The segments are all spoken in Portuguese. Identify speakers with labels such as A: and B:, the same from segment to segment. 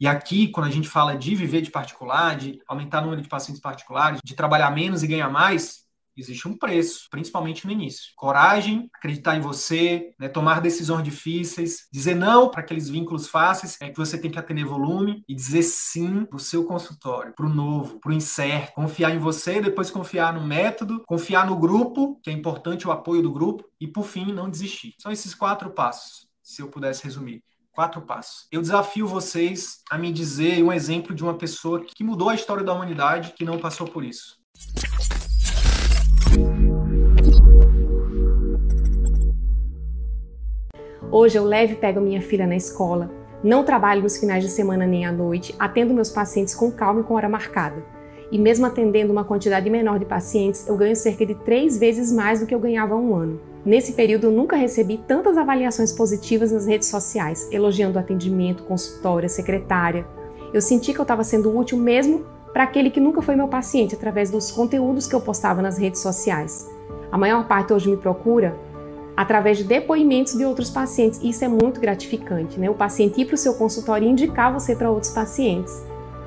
A: E aqui, quando a gente fala de viver de particular, de aumentar o número de pacientes particulares, de trabalhar menos e ganhar mais, existe um preço, principalmente no início. Coragem, acreditar em você, né, tomar decisões difíceis, dizer não para aqueles vínculos fáceis, é que você tem que atender volume e dizer sim para o seu consultório, para o novo, para o incerto. Confiar em você, depois confiar no método, confiar no grupo, que é importante o apoio do grupo, e por fim, não desistir. São esses quatro passos, se eu pudesse resumir. Quatro passos. Eu desafio vocês a me dizer um exemplo de uma pessoa que mudou a história da humanidade que não passou por isso.
B: Hoje eu levo e pego minha filha na escola, não trabalho nos finais de semana nem à noite, atendo meus pacientes com calma e com hora marcada. E mesmo atendendo uma quantidade menor de pacientes, eu ganho cerca de três vezes mais do que eu ganhava há um ano. Nesse período, eu nunca recebi tantas avaliações positivas nas redes sociais, elogiando o atendimento, consultória, secretária. Eu senti que eu estava sendo útil mesmo para aquele que nunca foi meu paciente, através dos conteúdos que eu postava nas redes sociais. A maior parte hoje me procura através de depoimentos de outros pacientes. Isso é muito gratificante, né? O paciente ir para o seu consultório e indicar você para outros pacientes.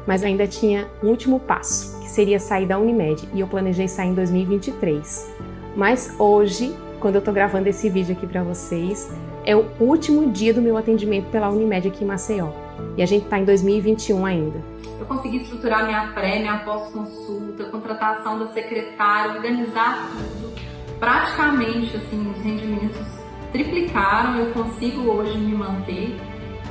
B: Mas ainda tinha um último passo, que seria sair da Unimed, e eu planejei sair em 2023. Mas hoje quando eu tô gravando esse vídeo aqui para vocês, é o último dia do meu atendimento pela Unimed aqui em Maceió. E a gente tá em 2021 ainda.
C: Eu consegui estruturar minha pré, minha pós-consulta, contratação da secretária, organizar tudo. Praticamente, assim, os rendimentos triplicaram. Eu consigo hoje me manter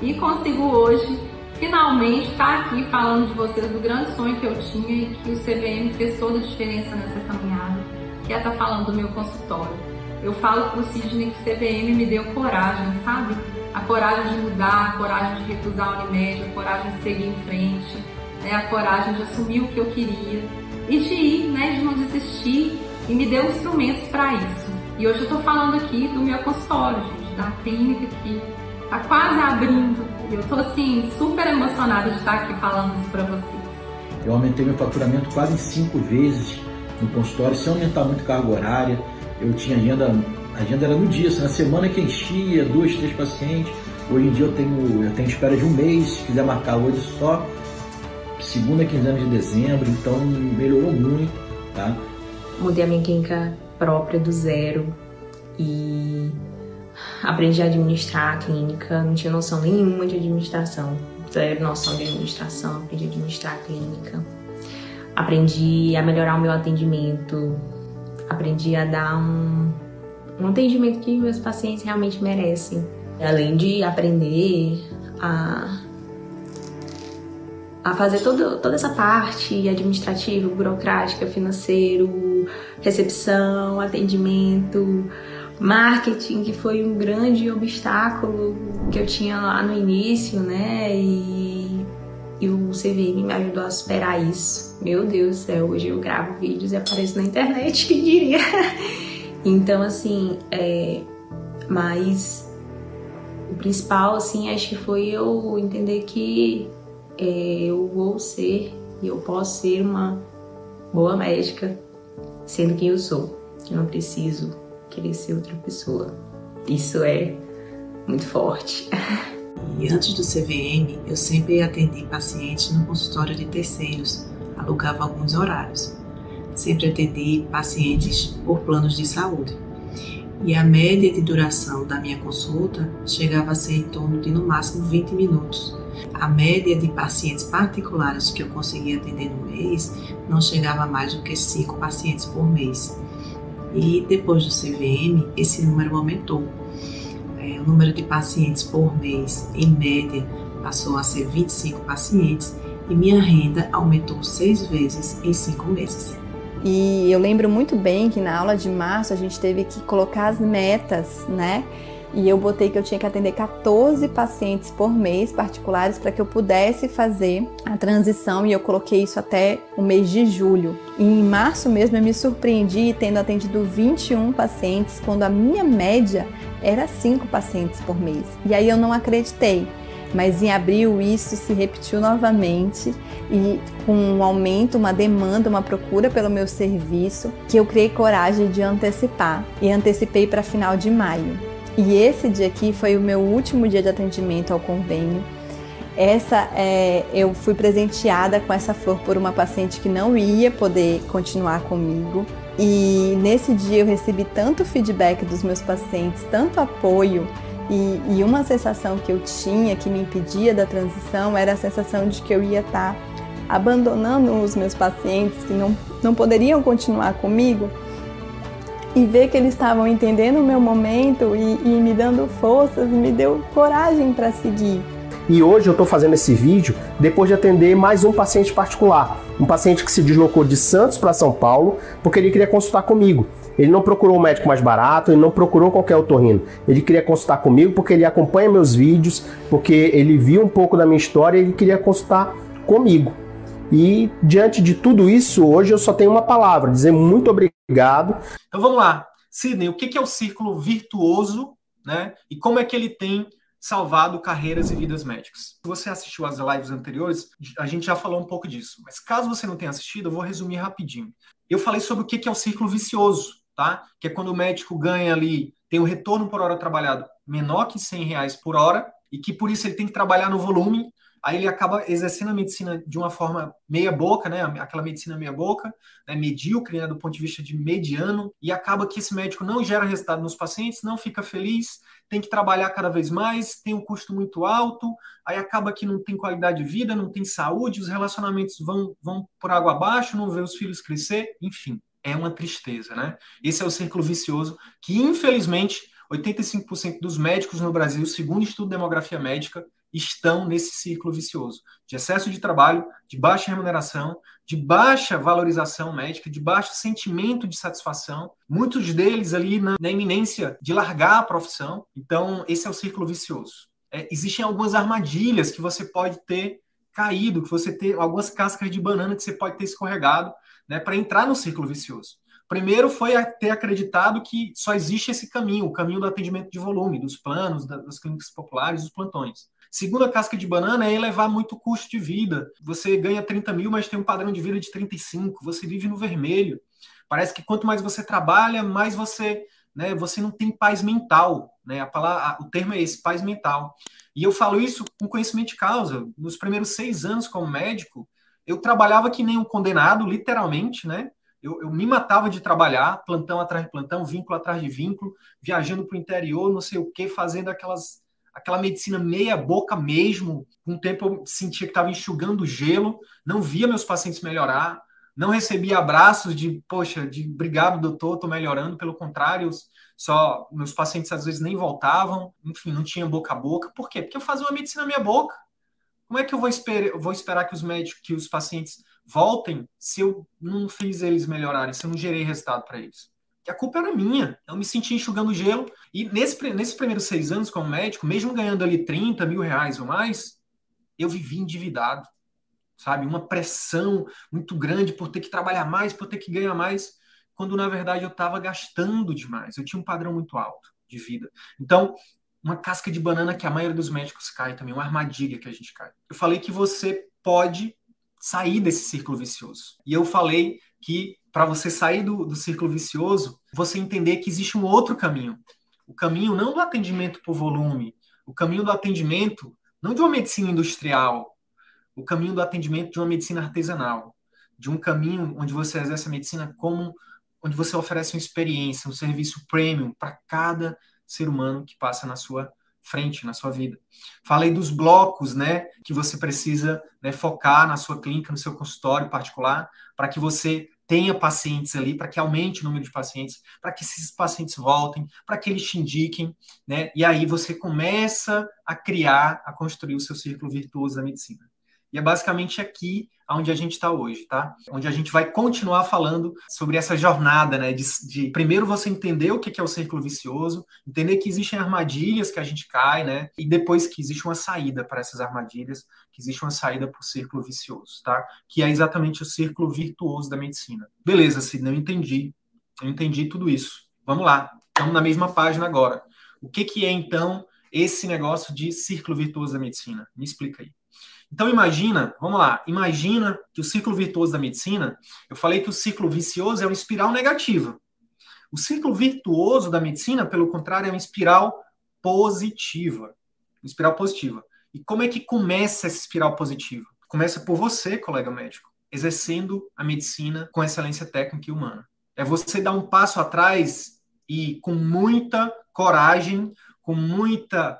C: e consigo hoje finalmente estar aqui falando de vocês do grande sonho que eu tinha e que o CVM fez toda a diferença nessa caminhada, que é estar falando do meu consultório. Eu falo pro Sidney que CVM me deu coragem, sabe? A coragem de mudar, a coragem de recusar a Unimed, a coragem de seguir em frente, né? a coragem de assumir o que eu queria e de ir, né? de não desistir e me deu instrumentos para isso. E hoje eu tô falando aqui do meu consultório, gente, da clínica que tá quase abrindo. E eu tô assim super emocionada de estar aqui falando isso para vocês.
D: Eu aumentei meu faturamento quase cinco vezes no consultório, sem aumentar muito carga horária eu tinha agenda, a agenda era no dia, assim, na semana que enchia, duas, três pacientes. Hoje em dia eu tenho, eu tenho espera de um mês, se quiser marcar hoje só segunda quinzena de dezembro, então melhorou muito, tá?
E: Mudei a minha clínica própria do zero e aprendi a administrar a clínica, não tinha noção nenhuma de administração, zero noção de administração, aprendi a administrar a clínica. Aprendi a melhorar o meu atendimento, aprendi a dar um, um atendimento que meus pacientes realmente merecem. Além de aprender a, a fazer todo, toda essa parte administrativa, burocrática, financeiro, recepção, atendimento, marketing, que foi um grande obstáculo que eu tinha lá no início, né? E, e o CVM me ajudou a superar isso. Meu Deus do céu, hoje eu gravo vídeos e apareço na internet, quem diria? então, assim, é, mas o principal, assim, acho que foi eu entender que é, eu vou ser e eu posso ser uma boa médica sendo quem eu sou. Eu não preciso querer ser outra pessoa. Isso é muito forte.
F: E antes do CVM, eu sempre atendi pacientes no consultório de terceiros alugava alguns horários. Sempre atendi pacientes por planos de saúde. E a média de duração da minha consulta chegava a ser em torno de no máximo 20 minutos. A média de pacientes particulares que eu conseguia atender no mês não chegava a mais do que 5 pacientes por mês. E depois do CVM, esse número aumentou. É, o número de pacientes por mês, em média, passou a ser 25 pacientes e minha renda aumentou seis vezes em cinco meses.
G: E eu lembro muito bem que na aula de março a gente teve que colocar as metas, né? E eu botei que eu tinha que atender 14 pacientes por mês particulares para que eu pudesse fazer a transição e eu coloquei isso até o mês de julho. E em março mesmo eu me surpreendi tendo atendido 21 pacientes, quando a minha média era 5 pacientes por mês. E aí eu não acreditei. Mas em abril isso se repetiu novamente e com um aumento, uma demanda, uma procura pelo meu serviço, que eu criei coragem de antecipar e antecipei para final de maio. E esse dia aqui foi o meu último dia de atendimento ao convênio. Essa é, eu fui presenteada com essa flor por uma paciente que não ia poder continuar comigo. E nesse dia eu recebi tanto feedback dos meus pacientes, tanto apoio e, e, uma sensação que eu tinha que me impedia da transição era a sensação de que eu ia estar tá abandonando os meus pacientes que não, não poderiam continuar comigo e ver que eles estavam entendendo o meu momento e, e me dando forças, me deu coragem para seguir.
H: E hoje eu estou fazendo esse vídeo depois de atender mais um paciente particular, um paciente que se deslocou de Santos para São Paulo porque ele queria consultar comigo. Ele não procurou um médico mais barato, ele não procurou qualquer otorrino. Ele queria consultar comigo porque ele acompanha meus vídeos, porque ele viu um pouco da minha história e ele queria consultar comigo. E diante de tudo isso, hoje eu só tenho uma palavra, dizer muito obrigado.
A: Então vamos lá. Sidney, o que é o círculo virtuoso, né? E como é que ele tem salvado carreiras e vidas médicas. Se você assistiu às lives anteriores, a gente já falou um pouco disso. Mas caso você não tenha assistido, eu vou resumir rapidinho. Eu falei sobre o que é o círculo vicioso tá? Que é quando o médico ganha ali, tem um retorno por hora trabalhado menor que 100 reais por hora, e que por isso ele tem que trabalhar no volume, aí ele acaba exercendo a medicina de uma forma meia boca, né? Aquela medicina meia boca, né? medíocre, né? Do ponto de vista de mediano, e acaba que esse médico não gera resultado nos pacientes, não fica feliz, tem que trabalhar cada vez mais, tem um custo muito alto, aí acaba que não tem qualidade de vida, não tem saúde, os relacionamentos vão, vão por água abaixo, não vê os filhos crescer, enfim é uma tristeza, né? Esse é o círculo vicioso que, infelizmente, 85% dos médicos no Brasil, segundo o Estudo de Demografia Médica, estão nesse círculo vicioso de excesso de trabalho, de baixa remuneração, de baixa valorização médica, de baixo sentimento de satisfação, muitos deles ali na, na iminência de largar a profissão. Então, esse é o círculo vicioso. É, existem algumas armadilhas que você pode ter caído, que você tem algumas cascas de banana que você pode ter escorregado né, para entrar no círculo vicioso. Primeiro foi ter acreditado que só existe esse caminho, o caminho do atendimento de volume, dos planos, das clínicas populares, dos plantões. Segunda casca de banana é elevar muito o custo de vida. Você ganha 30 mil, mas tem um padrão de vida de 35. Você vive no vermelho. Parece que quanto mais você trabalha, mais você, né, você não tem paz mental. Né? A palavra, o termo é esse, paz mental. E eu falo isso com conhecimento de causa. Nos primeiros seis anos como médico, eu trabalhava que nem um condenado, literalmente, né? Eu, eu, me matava de trabalhar, plantão atrás de plantão, vínculo atrás de vínculo, viajando para o interior, não sei o que, fazendo aquelas, aquela medicina meia boca mesmo. Com um tempo eu sentia que estava enxugando gelo, não via meus pacientes melhorar, não recebia abraços de, poxa, de obrigado, doutor, estou melhorando. Pelo contrário, só meus pacientes às vezes nem voltavam, enfim, não tinha boca a boca. Por quê? Porque eu fazia uma medicina meia boca. Como é que eu vou, esper vou esperar que os médicos, que os pacientes voltem se eu não fiz eles melhorarem, se eu não gerei resultado para eles? Que a culpa era minha. Eu me senti enxugando gelo. E nesse, nesses primeiros seis anos como médico, mesmo ganhando ali 30 mil reais ou mais, eu vivi endividado. Sabe? Uma pressão muito grande por ter que trabalhar mais, por ter que ganhar mais, quando na verdade eu estava gastando demais. Eu tinha um padrão muito alto de vida. Então, uma casca de banana que a maioria dos médicos cai também, uma armadilha que a gente cai. Eu falei que você pode sair desse círculo vicioso. E eu falei que para você sair do, do círculo vicioso, você entender que existe um outro caminho. O caminho não do atendimento por volume, o caminho do atendimento não de uma medicina industrial, o caminho do atendimento de uma medicina artesanal, de um caminho onde você exerce a medicina como onde você oferece uma experiência, um serviço premium para cada ser humano que passa na sua frente, na sua vida. Falei dos blocos, né, que você precisa né, focar na sua clínica, no seu consultório particular, para que você tenha pacientes ali, para que aumente o número de pacientes, para que esses pacientes voltem, para que eles te indiquem, né? E aí você começa a criar, a construir o seu círculo virtuoso da medicina. E é basicamente aqui onde a gente está hoje, tá? Onde a gente vai continuar falando sobre essa jornada, né? De, de, primeiro você entender o que é o círculo vicioso, entender que existem armadilhas que a gente cai, né? E depois que existe uma saída para essas armadilhas, que existe uma saída para o círculo vicioso, tá? Que é exatamente o círculo virtuoso da medicina. Beleza, Sidney, eu entendi. Eu entendi tudo isso. Vamos lá. Estamos na mesma página agora. O que, que é, então, esse negócio de círculo virtuoso da medicina? Me explica aí. Então imagina, vamos lá, imagina que o ciclo virtuoso da medicina, eu falei que o ciclo vicioso é uma espiral negativa. O ciclo virtuoso da medicina, pelo contrário, é uma espiral positiva. Uma espiral positiva. E como é que começa essa espiral positiva? Começa por você, colega médico, exercendo a medicina com excelência técnica e humana. É você dar um passo atrás e com muita coragem, com muita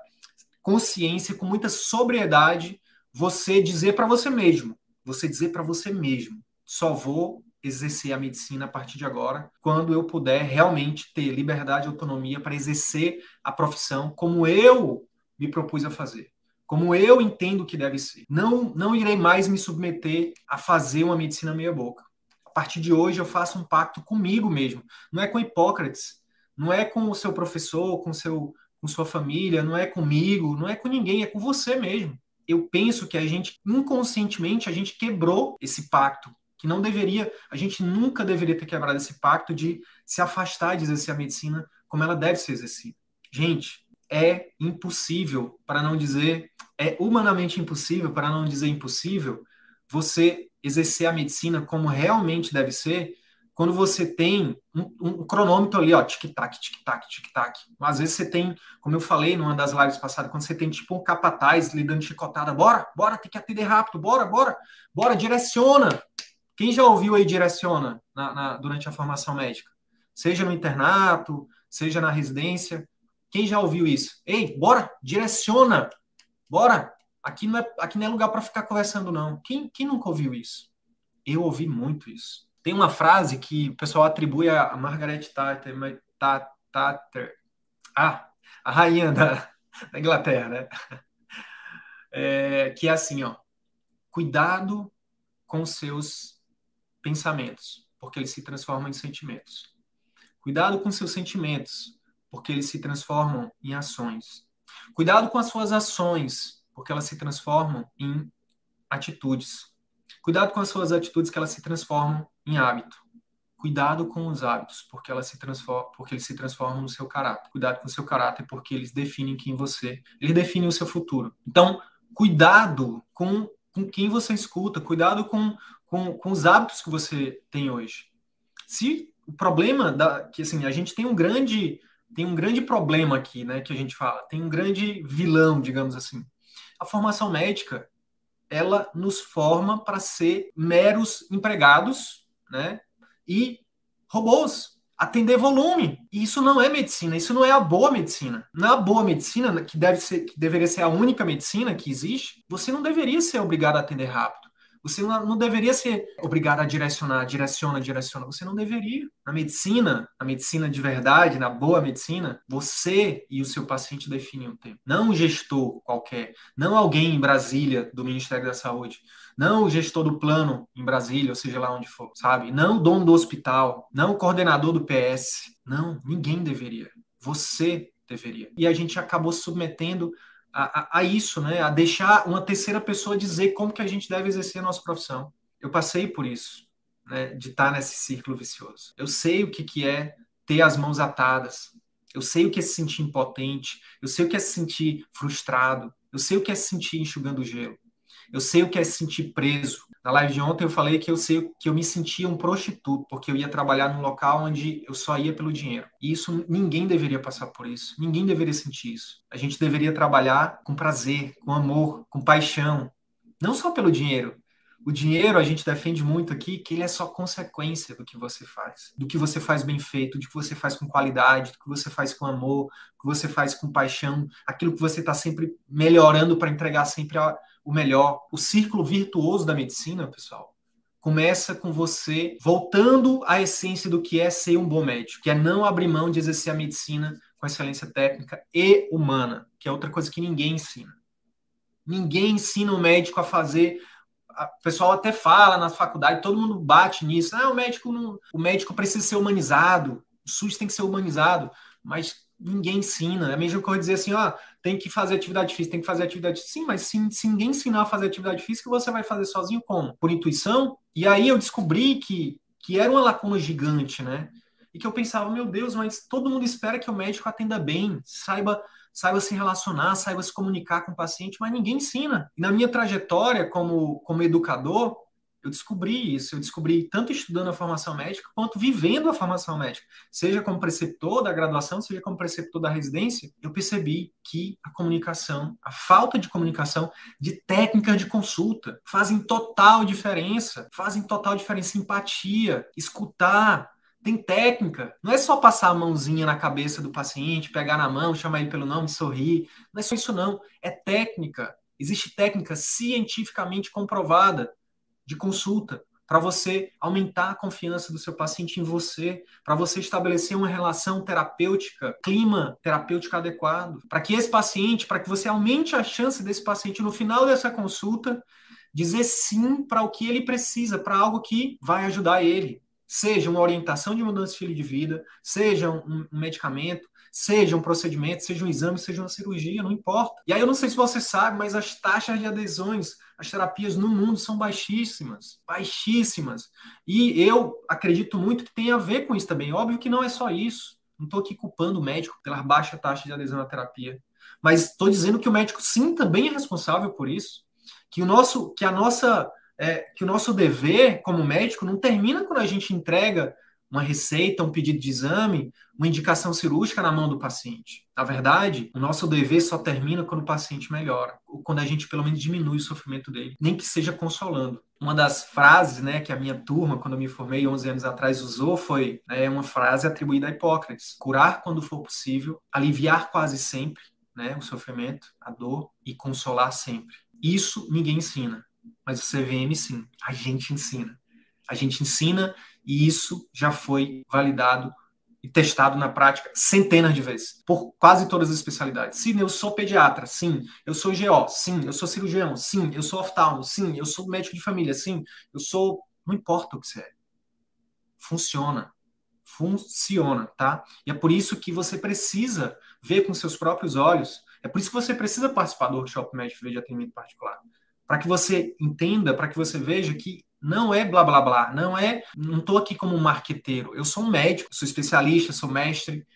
A: consciência, com muita sobriedade, você dizer para você mesmo, você dizer para você mesmo, só vou exercer a medicina a partir de agora, quando eu puder realmente ter liberdade e autonomia para exercer a profissão como eu me propus a fazer, como eu entendo que deve ser. Não, não irei mais me submeter a fazer uma medicina meia boca. A partir de hoje eu faço um pacto comigo mesmo, não é com Hipócrates, não é com o seu professor, com seu com sua família, não é comigo, não é com ninguém, é com você mesmo eu penso que a gente, inconscientemente, a gente quebrou esse pacto, que não deveria, a gente nunca deveria ter quebrado esse pacto de se afastar de exercer a medicina como ela deve ser exercida. Gente, é impossível, para não dizer, é humanamente impossível, para não dizer impossível, você exercer a medicina como realmente deve ser quando você tem um, um cronômetro ali, ó, tic-tac, tic-tac, tic-tac. Às vezes você tem, como eu falei numa das lives passadas, quando você tem tipo um capataz lhe dando chicotada, bora, bora, tem que atender rápido, bora, bora, bora, direciona. Quem já ouviu aí direciona na, na, durante a formação médica? Seja no internato, seja na residência. Quem já ouviu isso? Ei, bora, direciona, bora. Aqui não é, aqui não é lugar para ficar conversando, não. Quem, quem nunca ouviu isso? Eu ouvi muito isso. Tem uma frase que o pessoal atribui a Margaret Thatcher, ah, a rainha da, da Inglaterra, né? É, que é assim, ó, cuidado com seus pensamentos, porque eles se transformam em sentimentos. Cuidado com seus sentimentos, porque eles se transformam em ações. Cuidado com as suas ações, porque elas se transformam em atitudes. Cuidado com as suas atitudes, que elas se transformam em hábito. Cuidado com os hábitos, porque elas se transformam, porque eles se transformam no seu caráter. Cuidado com o seu caráter, porque eles definem quem você, eles definem o seu futuro. Então, cuidado com, com quem você escuta, cuidado com, com, com os hábitos que você tem hoje. Se o problema da que assim, a gente tem um grande tem um grande problema aqui, né, que a gente fala, tem um grande vilão, digamos assim. A formação médica, ela nos forma para ser meros empregados né? E robôs, atender volume. E isso não é medicina, isso não é a boa medicina. Não é boa medicina que deve ser, que deveria ser a única medicina que existe. Você não deveria ser obrigado a atender rápido. Você não, deveria ser obrigado a direcionar, direciona, direciona. Você não deveria. Na medicina, na medicina de verdade, na boa medicina, você e o seu paciente definem o tempo. Não um gestor qualquer, não alguém em Brasília do Ministério da Saúde, não o gestor do plano em Brasília, ou seja lá onde for, sabe? Não o dono do hospital, não o coordenador do PS. Não, ninguém deveria. Você deveria. E a gente acabou submetendo a, a, isso, né? A deixar uma terceira pessoa dizer como que a gente deve exercer a nossa profissão. Eu passei por isso, né? De estar nesse círculo vicioso. Eu sei o que, que é ter as mãos atadas. Eu sei o que é se sentir impotente. Eu sei o que é se sentir frustrado. Eu sei o que é se sentir enxugando gelo. Eu sei o que é se sentir preso. Na live de ontem eu falei que eu sei que eu me sentia um prostituto, porque eu ia trabalhar num local onde eu só ia pelo dinheiro. E isso ninguém deveria passar por isso. Ninguém deveria sentir isso. A gente deveria trabalhar com prazer, com amor, com paixão, não só pelo dinheiro, O dinheiro, a gente defende muito aqui que ele é só consequência do que você faz, do que você faz bem feito, do que você faz com qualidade, do que você faz com amor, do que você faz com paixão, aquilo que você está sempre melhorando para entregar sempre o melhor. O círculo virtuoso da medicina, pessoal, começa com você voltando à essência do que é ser um bom médico, que é não abrir mão de exercer a medicina com excelência técnica e humana, que é outra coisa que ninguém ensina. Ninguém ensina o médico a fazer. O pessoal até fala na faculdade, todo mundo bate nisso. Ah, o médico não, o médico precisa ser humanizado, o SUS tem que ser humanizado, mas ninguém ensina. É a mesma coisa dizer assim, ó, tem que fazer atividade física, tem que fazer atividade Sim, mas se, se ninguém ensinar a fazer atividade física, você vai fazer sozinho como? Por intuição? E aí eu descobri que, que era uma lacuna gigante, né? E que eu pensava, meu Deus, mas todo mundo espera que o médico atenda bem, saiba saiba se relacionar, saiba se comunicar com o paciente, mas ninguém ensina. E na minha trajetória como, como educador, eu descobri isso. Eu descobri tanto estudando a formação médica quanto vivendo a formação médica. Seja como preceptor da graduação, seja como preceptor da residência, eu percebi que a comunicação, a falta de comunicação, de técnicas de consulta, fazem total diferença. Fazem total diferença. Empatia, escutar, tem técnica. Não é só passar a mãozinha na cabeça do paciente, pegar na mão, chamar ele pelo nome, sorrir. Não é só isso, não. É técnica. Existe técnica cientificamente comprovada de consulta para você aumentar a confiança do seu paciente em você, para você estabelecer uma relação terapêutica, clima terapêutico adequado, para que esse paciente, para que você aumente a chance desse paciente no final dessa consulta dizer sim para o que ele precisa, para algo que vai ajudar ele, seja uma orientação de mudança de estilo de vida, seja um, um, medicamento, seja um procedimento, seja um exame, seja uma cirurgia, não importa. E aí eu não sei se você sabe, mas as taxas de adesões às terapias no mundo são baixíssimas, baixíssimas. E eu acredito muito que tem a ver com isso também. Óbvio que não é só isso. Não estou aqui culpando o médico pela baixa taxa de adesão à terapia, mas estou dizendo que o médico sim também é responsável por isso, que o nosso, que a nossa é, que o nosso dever como médico não termina quando a gente entrega uma receita, um pedido de exame, uma indicação cirúrgica na mão do paciente. Na verdade, o nosso dever só termina quando o paciente melhora, ou quando a gente pelo menos diminui o sofrimento dele, nem que seja consolando. Uma das frases né, que a minha turma, quando eu me formei 11 anos atrás, usou foi né, uma frase atribuída a Hipócrates: curar quando for possível, aliviar quase sempre né, o sofrimento, a dor e consolar sempre. Isso ninguém ensina mas o CVM sim, a gente ensina. A gente ensina e isso já foi validado e testado na prática centenas de vezes, por quase todas as especialidades. Sim, eu sou pediatra, sim, eu sou GO, sim, eu sou cirurgião, sim, eu sou oftalmo, sim, eu sou médico de família, sim, eu sou. Não importa o que você é. Funciona. Funciona, tá? E é por isso que você precisa ver com seus próprios olhos. É por isso que você precisa participar do workshop médico de atendimento particular para que você entenda, para que você veja que não é blá blá blá, não é, não estou aqui como um marqueteiro, eu sou um médico, sou especialista, sou mestre,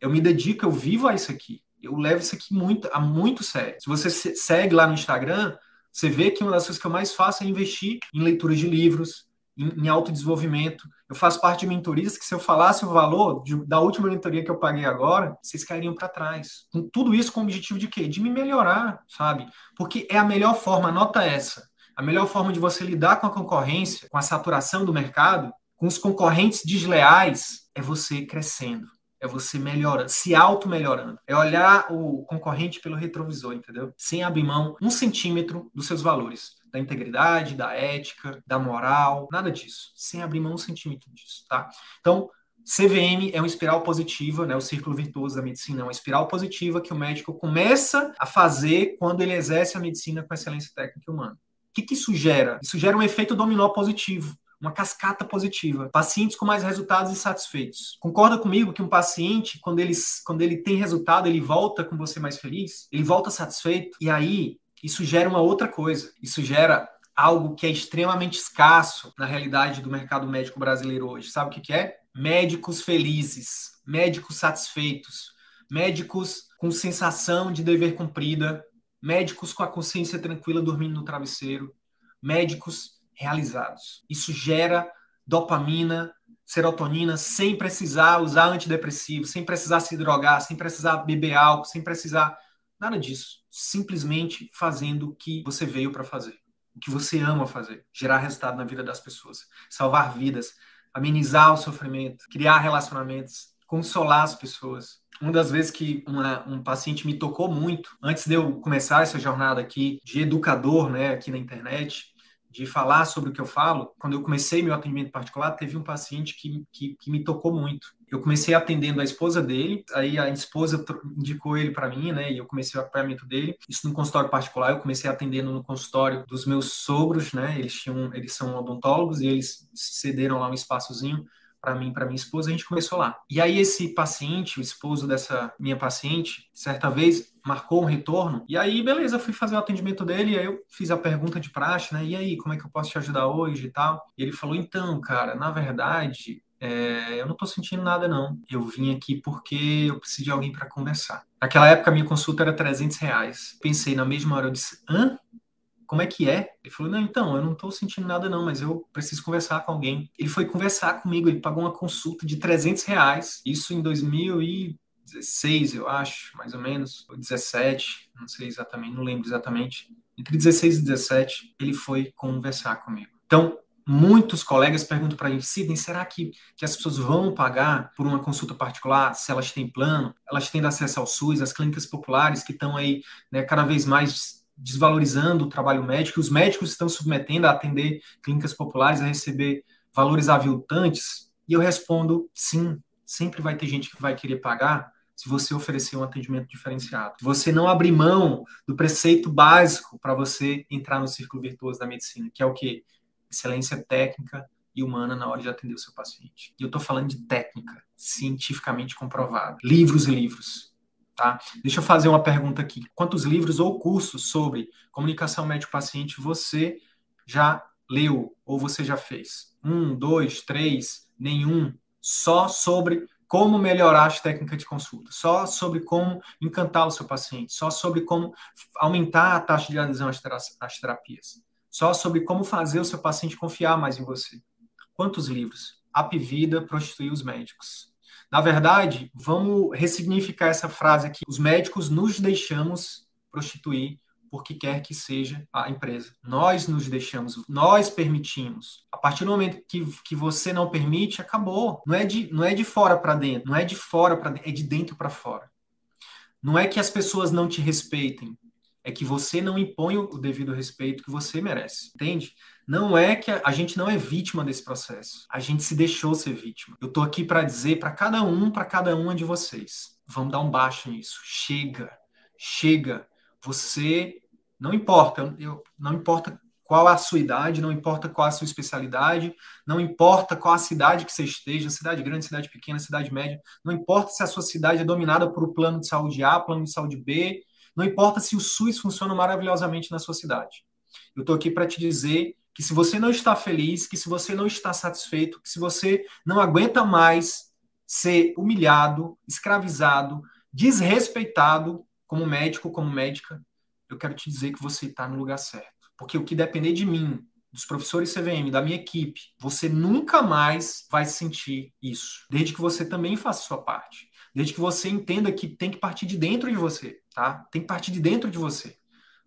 A: eu me dedico, eu vivo a isso aqui, eu levo isso aqui muito, a muito sério. Se você segue lá no Instagram, você vê que uma das coisas que eu mais faço é investir em leituras de livros, em, em autodesenvolvimento. Eu faço parte de mentorias que, se eu falasse o valor de, da última mentoria que eu paguei agora, vocês cairiam para trás. Com tudo isso com o objetivo de quê? De me melhorar, sabe? Porque é a melhor forma, nota essa. A melhor forma de você lidar com a concorrência, com a saturação do mercado, com os concorrentes desleais, é você crescendo. É você melhorando, se auto-melhorando. É olhar o concorrente pelo retrovisor, entendeu? Sem abrir mão um centímetro dos seus valores da integridade, da ética, da moral, nada disso, sem abrir mão um centímetro disso, tá? Então, CVM é uma espiral positiva, né? O círculo virtuoso da medicina é uma espiral positiva que o médico começa a fazer quando ele exerce a medicina com excelência técnica humana. Que, que isso gera? Isso gera um efeito dominó positivo uma cascata positiva. Pacientes com mais resultados insatisfeitos. Concorda comigo que um paciente, quando ele, quando ele tem resultado, ele volta com você mais feliz? Ele volta satisfeito? E aí, isso gera uma outra coisa. Isso gera algo que é extremamente escasso na realidade do mercado médico brasileiro hoje. Sabe o que, que é? Médicos felizes, médicos satisfeitos, médicos com sensação de dever cumprida, médicos com a consciência tranquila dormindo no travesseiro, médicos realizados. Isso gera dopamina, serotonina sem precisar usar antidepressivo, sem precisar se drogar, sem precisar beber álcool, sem precisar Nada disso. Simplesmente fazendo o que você veio para fazer. o que você ama fazer, gerar resultado na vida das pessoas, salvar vidas, amenizar o sofrimento, criar relacionamentos, consolar as pessoas. Uma das vezes que uma, um paciente me tocou muito, antes de eu começar essa jornada aqui de educador, né, aqui na internet, de falar sobre o que eu falo, quando eu comecei meu atendimento particular, teve um paciente que, que, que me tocou muito. Eu comecei atendendo a esposa dele, aí a esposa indicou ele para mim, né? E eu comecei o acompanhamento dele. Isso no consultório particular, eu comecei atendendo no consultório dos meus sogros, né? Eles tinham, eles são odontólogos e eles cederam lá um espaçozinho para mim, para minha esposa, a gente começou lá. E aí esse paciente, o esposo dessa minha paciente, certa vez marcou um retorno, e aí beleza, fui fazer o atendimento dele, e aí eu fiz a pergunta de praxe, né? E aí, como é que eu posso te ajudar hoje e tal? E ele falou: "Então, cara, na verdade, é, eu não estou sentindo nada, não. Eu vim aqui porque eu preciso de alguém para conversar. Naquela época, minha consulta era 300 reais. Pensei na mesma hora, eu disse, hã? Como é que é? Ele falou, não, então, eu não estou sentindo nada não, mas eu preciso conversar com alguém. Ele foi conversar comigo, ele pagou uma consulta de 300 reais, isso em 2016, eu acho, mais ou menos, ou 17, não sei exatamente, não lembro exatamente. Entre 16 e 17, ele foi conversar comigo. Então, muitos colegas perguntam para mim, Sidney, será que, que as pessoas vão pagar por uma consulta particular se elas têm plano, elas têm acesso ao SUS, as clínicas populares que estão aí né, cada vez mais desvalorizando o trabalho médico, os médicos estão submetendo a atender clínicas populares, a receber valores aviltantes? E eu respondo sim, sempre vai ter gente que vai querer pagar se você oferecer um atendimento diferenciado. Você não abrir mão do preceito básico para você entrar no círculo virtuoso da medicina, que é o que? Excelência técnica e humana na hora de atender o seu paciente. E eu estou falando de técnica, cientificamente comprovada. Livros e livros. Tá? Deixa eu fazer uma pergunta aqui. Quantos livros ou cursos sobre comunicação médico-paciente você já leu ou você já fez? Um, dois, três, nenhum. Só sobre como melhorar as técnicas de consulta, só sobre como encantar o seu paciente, só sobre como aumentar a taxa de adesão às terapias, só sobre como fazer o seu paciente confiar mais em você. Quantos livros? Apivida prostituir os médicos. Na verdade, vamos ressignificar essa frase aqui. Os médicos nos deixamos prostituir por que quer que seja a empresa. Nós nos deixamos, nós permitimos. A partir do momento que, que você não permite, acabou. Não é de, não é de fora para dentro, não é de fora para dentro, é de dentro para fora. Não é que as pessoas não te respeitem, é que você não impõe o devido respeito que você merece, entende? Não é que a, a gente não é vítima desse processo, a gente se deixou ser vítima. Eu tô aqui para dizer para cada um, para cada uma de vocês, vamos dar um baixo nisso. Chega, chega. Você não importa, eu, não importa qual a sua idade, não importa qual a sua especialidade, não importa qual a cidade que você esteja, cidade grande, cidade pequena, cidade média, não importa se a sua cidade é dominada por o plano de saúde A, plano de saúde B, não importa se o SUS funciona maravilhosamente na sua cidade. Eu estou aqui para te dizer que se você não está feliz, que se você não está satisfeito, que se você não aguenta mais ser humilhado, escravizado, desrespeitado como médico, como médica, eu quero te dizer que você está no lugar certo. Porque o que depender de mim, dos professores CVM, da minha equipe, você nunca mais vai sentir isso. Desde que você também faça sua parte. Desde que você entenda que tem que partir de dentro de você tá? Tem que partir de dentro de você.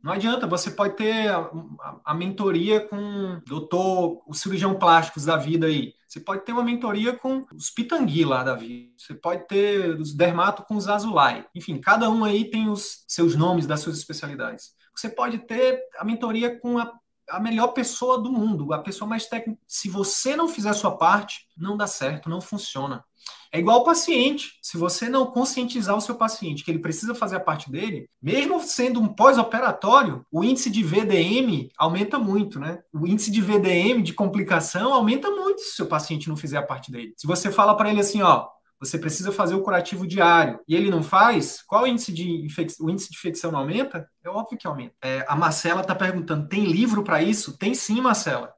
A: Não adianta, você pode ter a, a, a mentoria com doutor, os cirurgião plásticos da vida aí. Você pode ter uma mentoria com os pitangui lá da vida. Você pode ter os dermato com os azulai. Enfim, cada um aí tem os seus nomes das suas especialidades. Você pode ter a mentoria com a, a melhor pessoa do mundo, a pessoa mais técnica. Se você não fizer a sua parte, não dá certo, não funciona. É igual o paciente. Se você não conscientizar o seu paciente que ele precisa fazer a parte dele, mesmo sendo um pós-operatório, o índice de VDM aumenta muito, né? O índice de VDM, de complicação, aumenta muito se o seu paciente não fizer a parte dele. Se você fala para ele assim, ó, você precisa fazer o curativo diário e ele não faz, qual o índice de, infecção? o índice de infecção não aumenta? É óbvio que aumenta. É, a Marcela está perguntando: tem livro para isso? Tem sim, Marcela.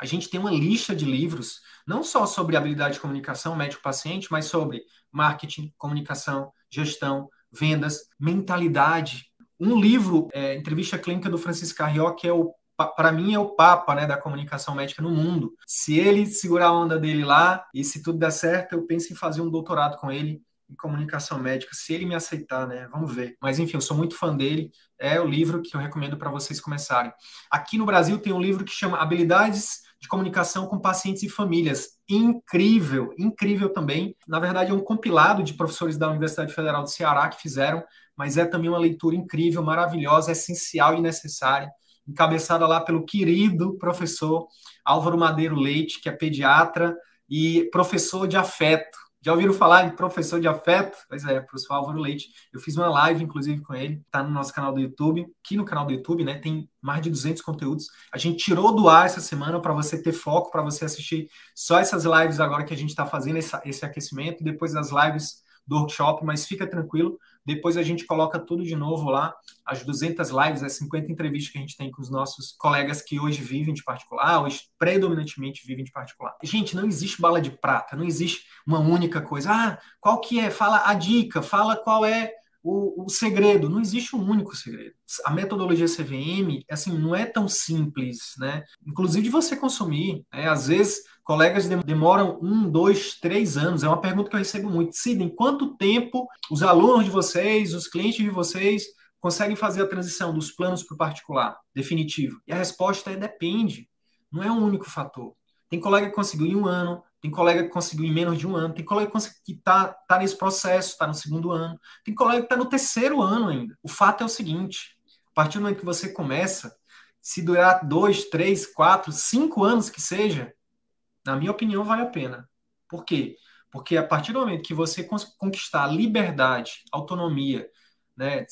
A: A gente tem uma lista de livros não só sobre habilidade de comunicação médico-paciente, mas sobre marketing, comunicação, gestão, vendas, mentalidade. Um livro, é, Entrevista Clínica do Francisco Carrió, que é o para mim é o papa né, da comunicação médica no mundo. Se ele segurar a onda dele lá e se tudo der certo, eu penso em fazer um doutorado com ele em comunicação médica, se ele me aceitar, né? Vamos ver. Mas enfim, eu sou muito fã dele. É o livro que eu recomendo para vocês começarem. Aqui no Brasil tem um livro que chama Habilidades de Comunicação com Pacientes e Famílias. Incrível, incrível também. Na verdade, é um compilado de professores da Universidade Federal do Ceará que fizeram, mas é também uma leitura incrível, maravilhosa, essencial e necessária. Encabeçada lá pelo querido professor Álvaro Madeiro Leite, que é pediatra e professor de afeto já ouviram falar em professor de afeto? Pois é, professor Álvaro Leite. Eu fiz uma live, inclusive, com ele, tá no nosso canal do YouTube. Aqui no canal do YouTube, né, tem mais de 200 conteúdos. A gente tirou do ar essa semana para você ter foco, para você assistir só essas lives agora que a gente está fazendo, esse, esse aquecimento, depois das lives do workshop, mas fica tranquilo, depois a gente coloca tudo de novo lá, as 200 lives, as 50 entrevistas que a gente tem com os nossos colegas que hoje vivem de particular, hoje predominantemente vivem de particular. Gente, não existe bala de prata, não existe uma única coisa. Ah, qual que é? Fala a dica, fala qual é o, o, segredo. Não existe um único segredo. A metodologia CVM, assim, não é tão simples, né? Inclusive de você consumir. Né? Às vezes colegas demoram um, dois, três anos. É uma pergunta que eu recebo muito. Sidney, quanto tempo os alunos de vocês, os clientes de vocês, conseguem fazer a transição dos planos para o particular definitivo? E a resposta é depende. Não é um único fator. Tem colega que conseguiu em um ano, tem colega que conseguiu em menos de um ano, tem colega que está tá nesse processo, está no segundo ano, tem colega que está no terceiro ano ainda. O fato é o seguinte: a partir do momento que você começa, se durar dois, três, quatro, cinco anos que seja, na minha opinião, vale a pena. Por quê? Porque a partir do momento que você conquistar liberdade, autonomia, né,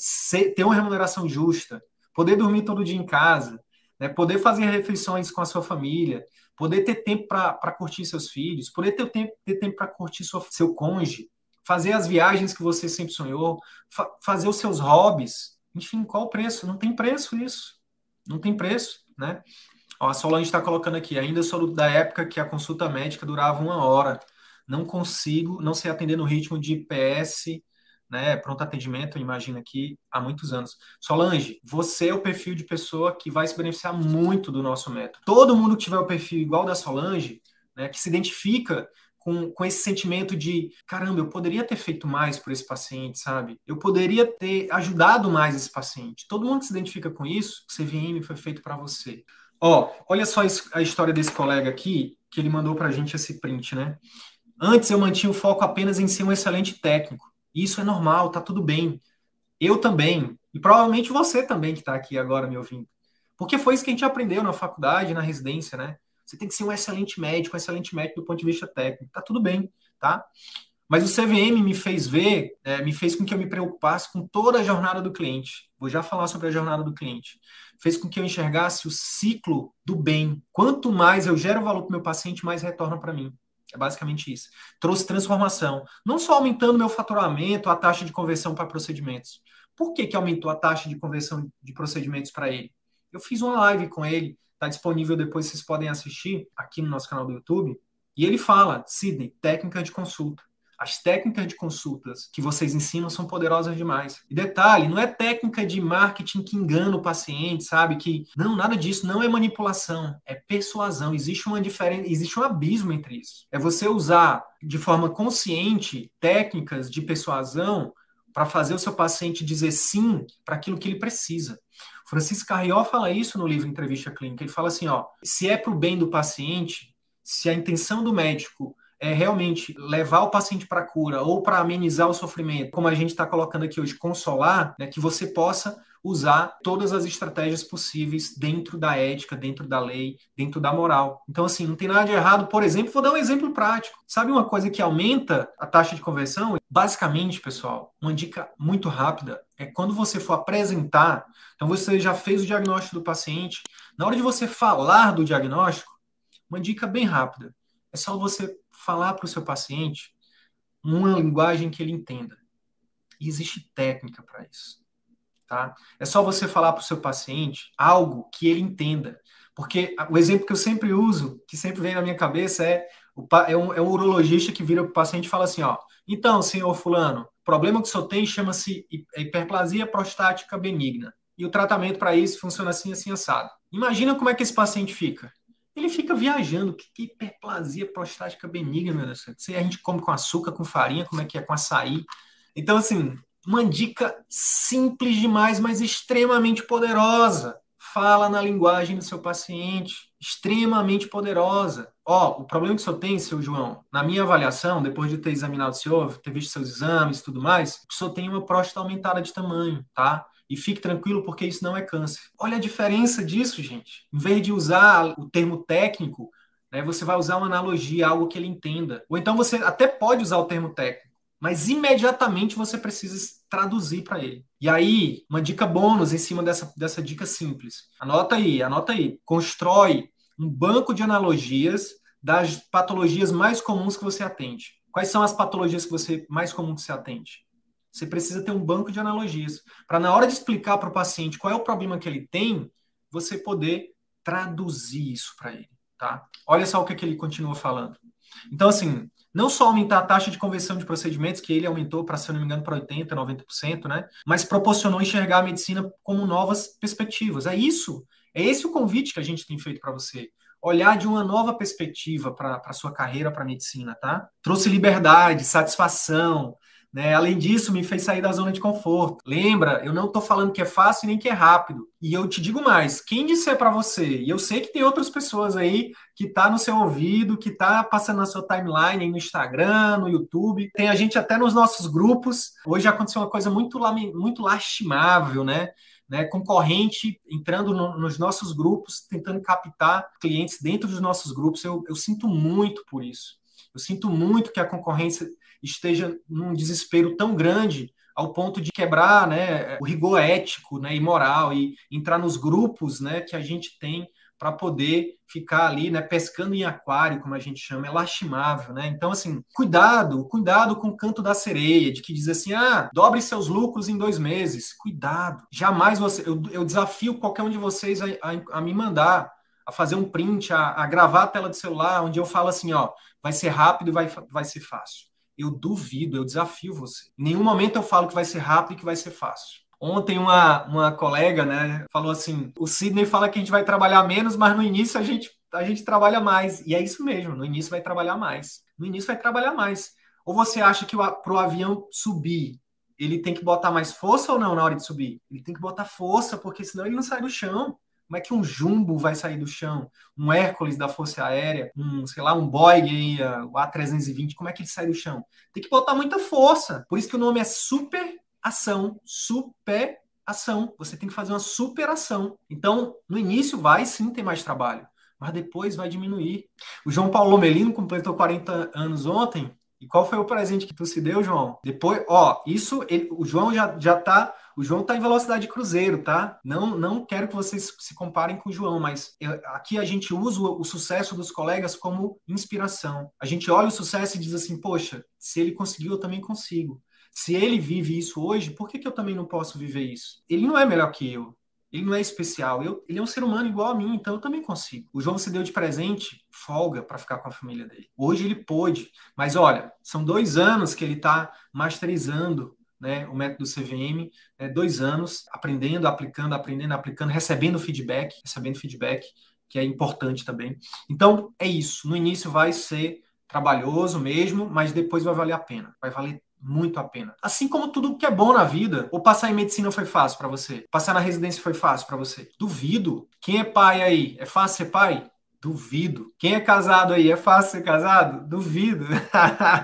A: ter uma remuneração justa, poder dormir todo dia em casa, né, poder fazer refeições com a sua família, poder ter tempo para curtir seus filhos, poder ter tempo, ter tempo para curtir sua, seu cônjuge, fazer as viagens que você sempre sonhou, fa fazer os seus hobbies, enfim, qual o preço? Não tem preço isso. Não tem preço, né? Ó, a Solange está colocando aqui, ainda sou da época que a consulta médica durava uma hora. Não consigo, não sei atender no ritmo de PS, né, pronto atendimento, imagina aqui, há muitos anos. Solange, você é o perfil de pessoa que vai se beneficiar muito do nosso método. Todo mundo que tiver o perfil igual da Solange, né, que se identifica com, com esse sentimento de caramba, eu poderia ter feito mais por esse paciente, sabe? Eu poderia ter ajudado mais esse paciente. Todo mundo que se identifica com isso, o CVM foi feito para você. Ó, olha só a história desse colega aqui, que ele mandou para a gente esse print, né? Antes eu mantinha o foco apenas em ser um excelente técnico. Isso é normal, tá tudo bem. Eu também, e provavelmente você também que está aqui agora me ouvindo. Porque foi isso que a gente aprendeu na faculdade, na residência, né? Você tem que ser um excelente médico, um excelente médico do ponto de vista técnico. Tá tudo bem, tá? Mas o CVM me fez ver, é, me fez com que eu me preocupasse com toda a jornada do cliente. Vou já falar sobre a jornada do cliente fez com que eu enxergasse o ciclo do bem. Quanto mais eu gero valor para o meu paciente, mais retorna para mim. É basicamente isso. Trouxe transformação. Não só aumentando meu faturamento, a taxa de conversão para procedimentos. Por que, que aumentou a taxa de conversão de procedimentos para ele? Eu fiz uma live com ele, está disponível depois, vocês podem assistir aqui no nosso canal do YouTube. E ele fala, Sidney, técnica de consulta. As técnicas de consultas que vocês ensinam são poderosas demais. E detalhe, não é técnica de marketing que engana o paciente, sabe? Que não, nada disso, não é manipulação, é persuasão. Existe uma diferença, existe um abismo entre isso. É você usar de forma consciente técnicas de persuasão para fazer o seu paciente dizer sim para aquilo que ele precisa. Francisco Carrió fala isso no livro Entrevista Clínica. Ele fala assim, ó, se é para o bem do paciente, se a intenção do médico é realmente levar o paciente para cura ou para amenizar o sofrimento, como a gente está colocando aqui hoje, consolar, né, que você possa usar todas as estratégias possíveis dentro da ética, dentro da lei, dentro da moral. Então, assim, não tem nada de errado. Por exemplo, vou dar um exemplo prático. Sabe uma coisa que aumenta a taxa de conversão? Basicamente, pessoal, uma dica muito rápida é quando você for apresentar, então você já fez o diagnóstico do paciente, na hora de você falar do diagnóstico, uma dica bem rápida. É só você falar para o seu paciente uma linguagem que ele entenda. E existe técnica para isso. Tá? É só você falar para o seu paciente algo que ele entenda. Porque o exemplo que eu sempre uso, que sempre vem na minha cabeça, é, o, é, um, é um urologista que vira para o paciente e fala assim: ó, então, senhor Fulano, o problema que o senhor tem chama-se hiperplasia prostática benigna. E o tratamento para isso funciona assim, assim, assado. Imagina como é que esse paciente fica. Ele fica viajando. Que, que hiperplasia prostática benigna, meu Deus. Se a gente come com açúcar, com farinha, como é que é, com açaí. Então, assim, uma dica simples demais, mas extremamente poderosa. Fala na linguagem do seu paciente, extremamente poderosa. Ó, o problema que o senhor tem, seu João, na minha avaliação, depois de ter examinado o senhor, ter visto seus exames e tudo mais, o senhor tem uma próstata aumentada de tamanho, tá? E fique tranquilo, porque isso não é câncer. Olha a diferença disso, gente. Em vez de usar o termo técnico, né, você vai usar uma analogia, algo que ele entenda. Ou então você até pode usar o termo técnico, mas imediatamente você precisa traduzir para ele. E aí, uma dica bônus em cima dessa, dessa dica simples. Anota aí, anota aí. Constrói um banco de analogias das patologias mais comuns que você atende. Quais são as patologias que você mais comum que você atende? Você precisa ter um banco de analogias para na hora de explicar para o paciente qual é o problema que ele tem, você poder traduzir isso para ele, tá? Olha só o que, que ele continua falando. Então, assim, não só aumentar a taxa de conversão de procedimentos, que ele aumentou para, se não me engano, para 80%, 90%, né? Mas proporcionou enxergar a medicina como novas perspectivas. É isso, é esse o convite que a gente tem feito para você. Olhar de uma nova perspectiva para a sua carreira para a medicina, tá? Trouxe liberdade, satisfação, né? Além disso, me fez sair da zona de conforto. Lembra, eu não estou falando que é fácil nem que é rápido. E eu te digo mais, quem disser para você, e eu sei que tem outras pessoas aí que tá no seu ouvido, que tá passando na sua timeline no Instagram, no YouTube, tem a gente até nos nossos grupos. Hoje aconteceu uma coisa muito, muito lastimável, né? Né, concorrente entrando no, nos nossos grupos, tentando captar clientes dentro dos nossos grupos. Eu, eu sinto muito por isso. Eu sinto muito que a concorrência esteja num desespero tão grande ao ponto de quebrar né, o rigor ético né, e moral e entrar nos grupos né, que a gente tem para poder ficar ali, né, pescando em aquário, como a gente chama, é lastimável, né? Então, assim, cuidado, cuidado com o canto da sereia, de que diz assim, ah, dobre seus lucros em dois meses. Cuidado. Jamais você, eu, eu desafio qualquer um de vocês a, a, a me mandar, a fazer um print, a, a, gravar a tela do celular, onde eu falo assim, ó, vai ser rápido e vai, vai ser fácil. Eu duvido, eu desafio você. Em nenhum momento eu falo que vai ser rápido e que vai ser fácil. Ontem uma, uma colega, né, falou assim: o Sidney fala que a gente vai trabalhar menos, mas no início a gente, a gente trabalha mais. E é isso mesmo, no início vai trabalhar mais. No início vai trabalhar mais. Ou você acha que para o avião subir, ele tem que botar mais força ou não na hora de subir? Ele tem que botar força, porque senão ele não sai do chão. Como é que um jumbo vai sair do chão? Um Hércules da Força Aérea, um, sei lá, um Boeing aí, o A320, como é que ele sai do chão? Tem que botar muita força. Por isso que o nome é super ação, super ação. Você tem que fazer uma superação. Então, no início vai sim ter mais trabalho, mas depois vai diminuir. O João Paulo Melino completou 40 anos ontem. E qual foi o presente que tu se deu, João? Depois, ó, isso, ele, o João já, já tá o João está em velocidade cruzeiro, tá? Não, não quero que vocês se comparem com o João, mas eu, aqui a gente usa o, o, sucesso dos colegas como inspiração. A gente olha o sucesso e diz assim: poxa, se ele conseguiu, eu também consigo. Se ele vive isso hoje, por que, que eu também não posso viver isso? Ele não é melhor que eu. Ele não é especial. Eu, ele é um ser humano igual a mim, então eu também consigo. O João se deu de presente folga para ficar com a família dele. Hoje ele pôde, mas olha, são dois anos que ele está masterizando né, o método CVM, é, dois anos aprendendo, aplicando, aprendendo, aplicando, recebendo feedback, recebendo feedback, que é importante também. Então, é isso. No início vai ser trabalhoso mesmo, mas depois vai valer a pena. Vai valer muito a pena. Assim como tudo que é bom na vida, ou passar em medicina foi fácil para você? Passar na residência foi fácil para você? Duvido. Quem é pai aí? É fácil ser pai? Duvido. Quem é casado aí? É fácil ser casado? Duvido.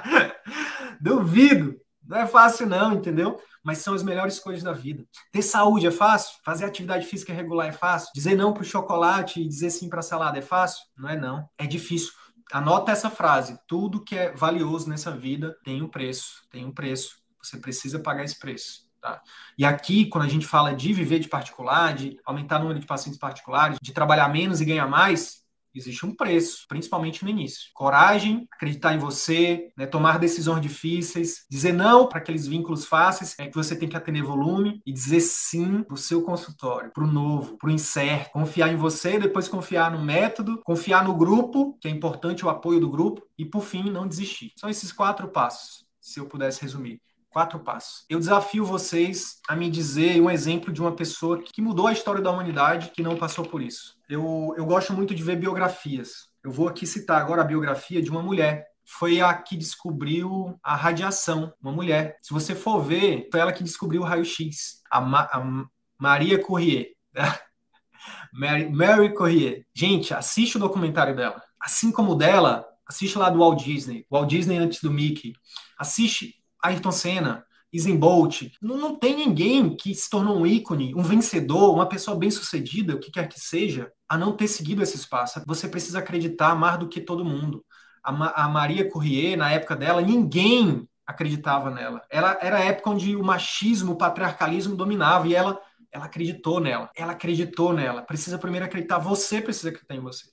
A: Duvido. Não é fácil, não, entendeu? Mas são as melhores coisas da vida. Ter saúde é fácil? Fazer atividade física regular é fácil? Dizer não para o chocolate e dizer sim para a salada é fácil? Não é, não. É difícil. Anota essa frase: tudo que é valioso nessa vida tem um preço. Tem um preço. Você precisa pagar esse preço. Tá? E aqui, quando a gente fala de viver de particular, de aumentar o número de pacientes particulares, de trabalhar menos e ganhar mais, existe um preço, principalmente no início. Coragem, acreditar em você, né, tomar decisões difíceis, dizer não para aqueles vínculos fáceis, é que você tem que atender volume e dizer sim para o seu consultório, para o novo, para o incerto. Confiar em você, depois confiar no método, confiar no grupo, que é importante o apoio do grupo, e por fim, não desistir. São esses quatro passos, se eu pudesse resumir. Quatro passos. Eu desafio vocês a me dizer um exemplo de uma pessoa que mudou a história da humanidade que não passou por isso. Eu, eu gosto muito de ver biografias. Eu vou aqui citar agora a biografia de uma mulher. Foi a que descobriu a radiação, uma mulher. Se você for ver, foi ela que descobriu o raio-x, a, Ma a Maria Corrier. Né? Mary, Mary. Gente, assiste o documentário dela. Assim como o dela, assiste lá do Walt Disney. Walt Disney antes do Mickey. Assiste Ayrton Senna, Usain Bolt. Não, não tem ninguém que se tornou um ícone, um vencedor, uma pessoa bem-sucedida, o que quer que seja, a não ter seguido esse espaço. Você precisa acreditar mais do que todo mundo. A, Ma a Maria Corrier, na época dela, ninguém acreditava nela. Ela era a época onde o machismo, o patriarcalismo dominava e ela ela acreditou nela. Ela acreditou nela. Precisa primeiro acreditar. Você precisa acreditar em você.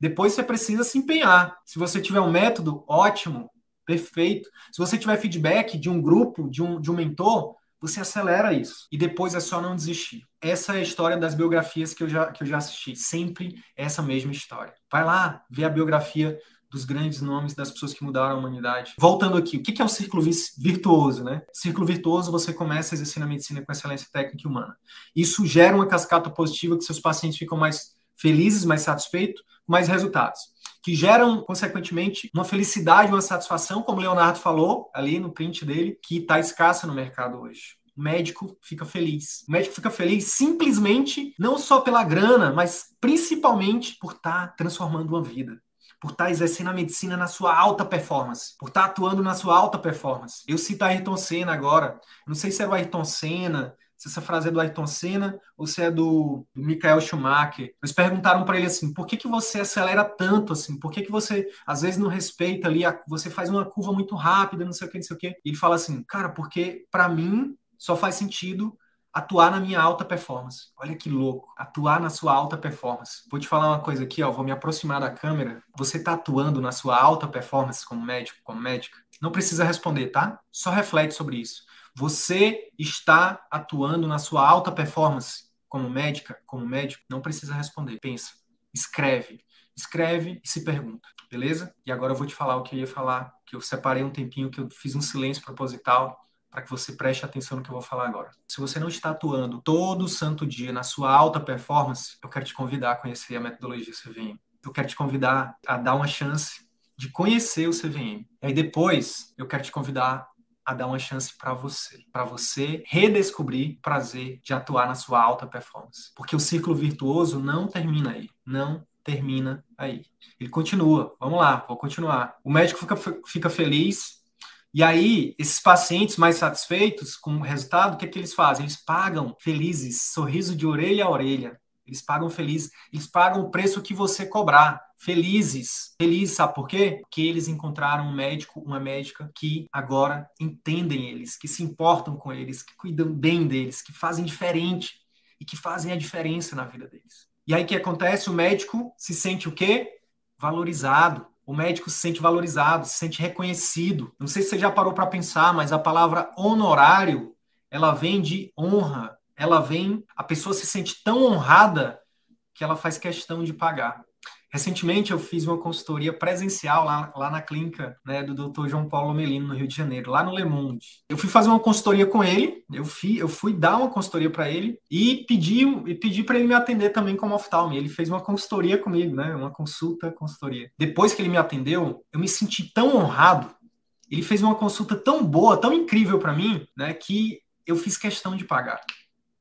A: Depois você precisa se empenhar. Se você tiver um método, ótimo. Perfeito. Se você tiver feedback de um grupo, de um, de um mentor, você acelera isso. E depois é só não desistir. Essa é a história das biografias que eu já, que eu já assisti. Sempre essa mesma história. Vai lá ver a biografia dos grandes nomes das pessoas que mudaram a humanidade. Voltando aqui, o que é o círculo virtuoso, né? Círculo virtuoso, você começa a medicina com excelência técnica e humana. Isso gera uma cascata positiva que seus pacientes ficam mais felizes, mais satisfeitos, mais resultados que geram, consequentemente, uma felicidade, uma satisfação, como o Leonardo falou ali no print dele, que está escassa no mercado hoje. O médico fica feliz. O médico fica feliz simplesmente, não só pela grana, mas principalmente por estar tá transformando uma vida por estar tá exercendo a medicina na sua alta performance, por estar tá atuando na sua alta performance. Eu cito a Ayrton Senna agora. não sei se é o Ayrton Senna, se essa frase é do Ayrton Senna ou se é do, do Michael Schumacher. Eles perguntaram para ele assim: por que, que você acelera tanto assim? Por que, que você às vezes não respeita ali? A, você faz uma curva muito rápida, não sei o que, não sei o que. Ele fala assim: cara, porque para mim só faz sentido atuar na minha alta performance. Olha que louco, atuar na sua alta performance. Vou te falar uma coisa aqui, ó, vou me aproximar da câmera. Você está atuando na sua alta performance como médico, como médica? Não precisa responder, tá? Só reflete sobre isso. Você está atuando na sua alta performance como médica, como médico? Não precisa responder. Pensa, escreve. Escreve e se pergunta, beleza? E agora eu vou te falar o que eu ia falar, que eu separei um tempinho, que eu fiz um silêncio proposital para que você preste atenção no que eu vou falar agora. Se você não está atuando todo santo dia na sua alta performance, eu quero te convidar a conhecer a metodologia CVM. Eu quero te convidar a dar uma chance de conhecer o CVM. E aí depois, eu quero te convidar a dar uma chance para você, para você redescobrir o prazer de atuar na sua alta performance. Porque o ciclo virtuoso não termina aí, não termina aí. Ele continua. Vamos lá, vou continuar. O médico fica, fica feliz e aí, esses pacientes mais satisfeitos com o resultado, o que, é que eles fazem? Eles pagam felizes, sorriso de orelha a orelha. Eles pagam felizes, eles pagam o preço que você cobrar. Felizes. Felizes, sabe por quê? Porque eles encontraram um médico, uma médica que agora entendem eles, que se importam com eles, que cuidam bem deles, que fazem diferente e que fazem a diferença na vida deles. E aí o que acontece? O médico se sente o quê? Valorizado o médico se sente valorizado, se sente reconhecido. Não sei se você já parou para pensar, mas a palavra honorário, ela vem de honra. Ela vem, a pessoa se sente tão honrada que ela faz questão de pagar. Recentemente eu fiz uma consultoria presencial lá, lá na clínica né, do Dr. João Paulo Melino, no Rio de Janeiro, lá no Le Monde. Eu fui fazer uma consultoria com ele, eu fui, eu fui dar uma consultoria para ele e pedi, e pedi para ele me atender também como oftalme. Ele fez uma consultoria comigo, né, uma consulta, consultoria. Depois que ele me atendeu, eu me senti tão honrado. Ele fez uma consulta tão boa, tão incrível para mim, né, que eu fiz questão de pagar.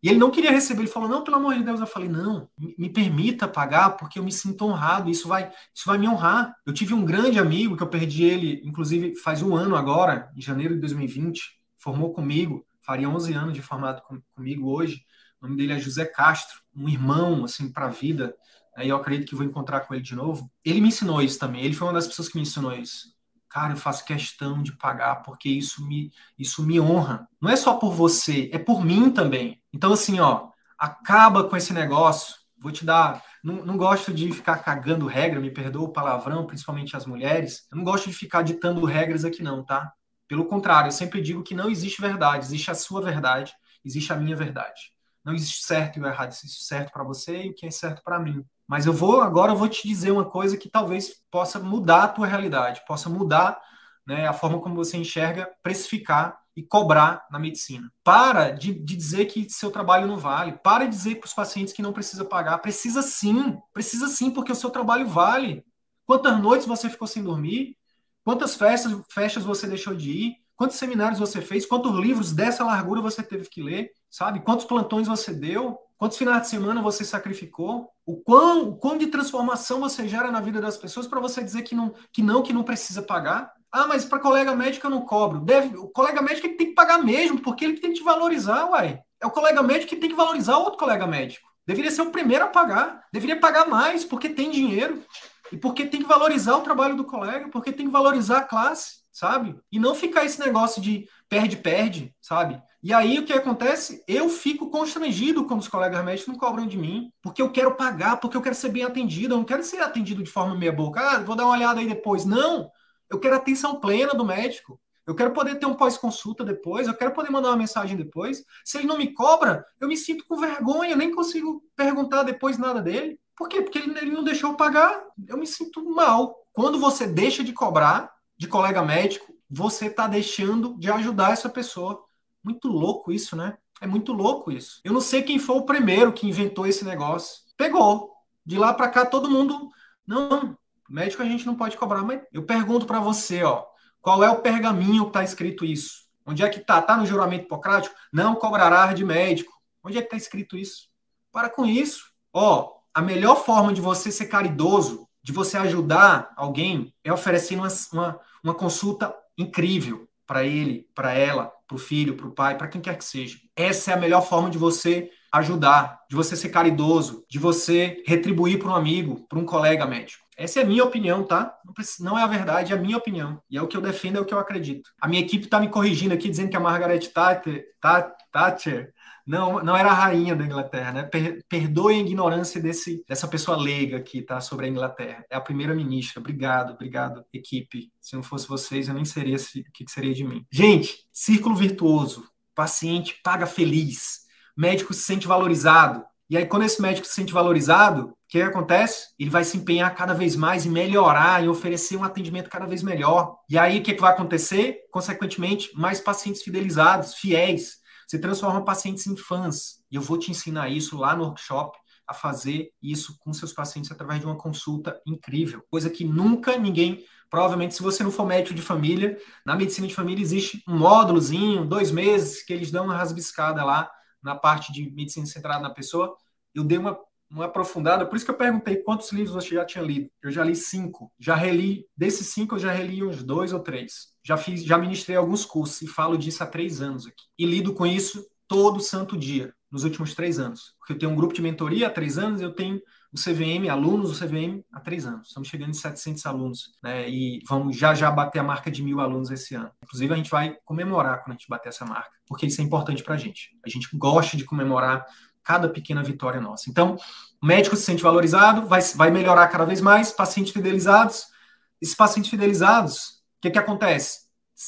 A: E ele não queria receber, ele falou: "Não, pelo amor de Deus". Eu falei: "Não, me permita pagar porque eu me sinto honrado, isso vai, isso vai me honrar". Eu tive um grande amigo que eu perdi ele, inclusive faz um ano agora, em janeiro de 2020, formou comigo, faria 11 anos de formado com, comigo hoje. O nome dele é José Castro, um irmão assim para a vida. Aí eu acredito que vou encontrar com ele de novo. Ele me ensinou isso também. Ele foi uma das pessoas que me ensinou isso cara, eu faço questão de pagar porque isso me, isso me honra. Não é só por você, é por mim também. Então, assim, ó, acaba com esse negócio. Vou te dar. Não, não gosto de ficar cagando regra, me perdoa o palavrão, principalmente as mulheres. Eu não gosto de ficar ditando regras aqui, não, tá? Pelo contrário, eu sempre digo que não existe verdade, existe a sua verdade, existe a minha verdade. Não existe certo e errado, existe certo para você e o que é certo para mim. Mas eu vou agora eu vou te dizer uma coisa que talvez possa mudar a tua realidade, possa mudar né, a forma como você enxerga precificar e cobrar na medicina. Para de, de, dizer que seu trabalho não vale. Para de dizer para os pacientes que não precisa pagar. Precisa sim. Precisa sim, porque o seu trabalho vale. Quantas noites você ficou sem dormir? Quantas festas, festas você deixou de ir? Quantos seminários você fez? Quantos livros dessa largura você teve que ler? Sabe? Quantos plantões você deu? Quantos finais de semana você sacrificou? O quão, o quão de transformação você gera na vida das pessoas para você dizer que não, que não, que não precisa pagar? Ah, mas para colega médico eu não cobro. Deve, o colega médico ele tem que pagar mesmo, porque ele tem que te valorizar, uai. É o colega médico que tem que valorizar o outro colega médico. Deveria ser o primeiro a pagar. Deveria pagar mais, porque tem dinheiro. E porque tem que valorizar o trabalho do colega, porque tem que valorizar a classe, sabe? E não ficar esse negócio de perde-perde, sabe? E aí o que acontece? Eu fico constrangido quando os colegas médicos não cobram de mim, porque eu quero pagar, porque eu quero ser bem atendido, eu não quero ser atendido de forma meia boca. Ah, vou dar uma olhada aí depois. Não! Eu quero atenção plena do médico. Eu quero poder ter um pós-consulta depois, eu quero poder mandar uma mensagem depois. Se ele não me cobra, eu me sinto com vergonha, nem consigo perguntar depois nada dele. Por quê? Porque ele, ele não deixou eu pagar. Eu me sinto mal. Quando você deixa de cobrar de colega médico, você está deixando de ajudar essa pessoa. Muito louco isso, né? É muito louco isso. Eu não sei quem foi o primeiro que inventou esse negócio. Pegou. De lá para cá, todo mundo. Não, Médico a gente não pode cobrar, mas eu pergunto para você, ó, qual é o pergaminho que está escrito isso? Onde é que está? Está no juramento hipocrático? Não cobrará de médico. Onde é que está escrito isso? Para com isso. Ó, a melhor forma de você ser caridoso, de você ajudar alguém, é oferecendo uma, uma, uma consulta incrível para ele, para ela, para o filho, para o pai, para quem quer que seja. Essa é a melhor forma de você ajudar, de você ser caridoso, de você retribuir para um amigo, para um colega médico. Essa é a minha opinião, tá? Não é a verdade, é a minha opinião. E é o que eu defendo, é o que eu acredito. A minha equipe está me corrigindo aqui, dizendo que a Margaret Thatcher, Thatcher não, não era a rainha da Inglaterra, né? Per, perdoe a ignorância desse, dessa pessoa leiga aqui, tá? Sobre a Inglaterra. É a primeira-ministra. Obrigado, obrigado, equipe. Se não fosse vocês, eu nem seria o que seria de mim. Gente, círculo virtuoso. Paciente paga feliz. Médico se sente valorizado. E aí, quando esse médico se sente valorizado, o que acontece? Ele vai se empenhar cada vez mais em melhorar, em oferecer um atendimento cada vez melhor. E aí, o que, que vai acontecer? Consequentemente, mais pacientes fidelizados, fiéis. Você transforma pacientes em fãs. E eu vou te ensinar isso lá no workshop, a fazer isso com seus pacientes através de uma consulta incrível. Coisa que nunca ninguém. Provavelmente, se você não for médico de família, na medicina de família existe um módulozinho, dois meses, que eles dão uma rasbiscada lá na parte de medicina centrada na pessoa eu dei uma, uma aprofundada, por isso que eu perguntei quantos livros você já tinha lido. Eu já li cinco. Já reli, desses cinco, eu já reli uns dois ou três. Já fiz, já ministrei alguns cursos e falo disso há três anos aqui. E lido com isso todo santo dia, nos últimos três anos. Porque eu tenho um grupo de mentoria há três anos, eu tenho o CVM, alunos do CVM, há três anos. Estamos chegando em 700 alunos, né? E vamos já já bater a marca de mil alunos esse ano. Inclusive, a gente vai comemorar quando a gente bater essa marca, porque isso é importante para a gente. A gente gosta de comemorar cada pequena vitória nossa. Então, o médico se sente valorizado, vai, vai melhorar cada vez mais, pacientes fidelizados. Esses pacientes fidelizados, o que, que acontece?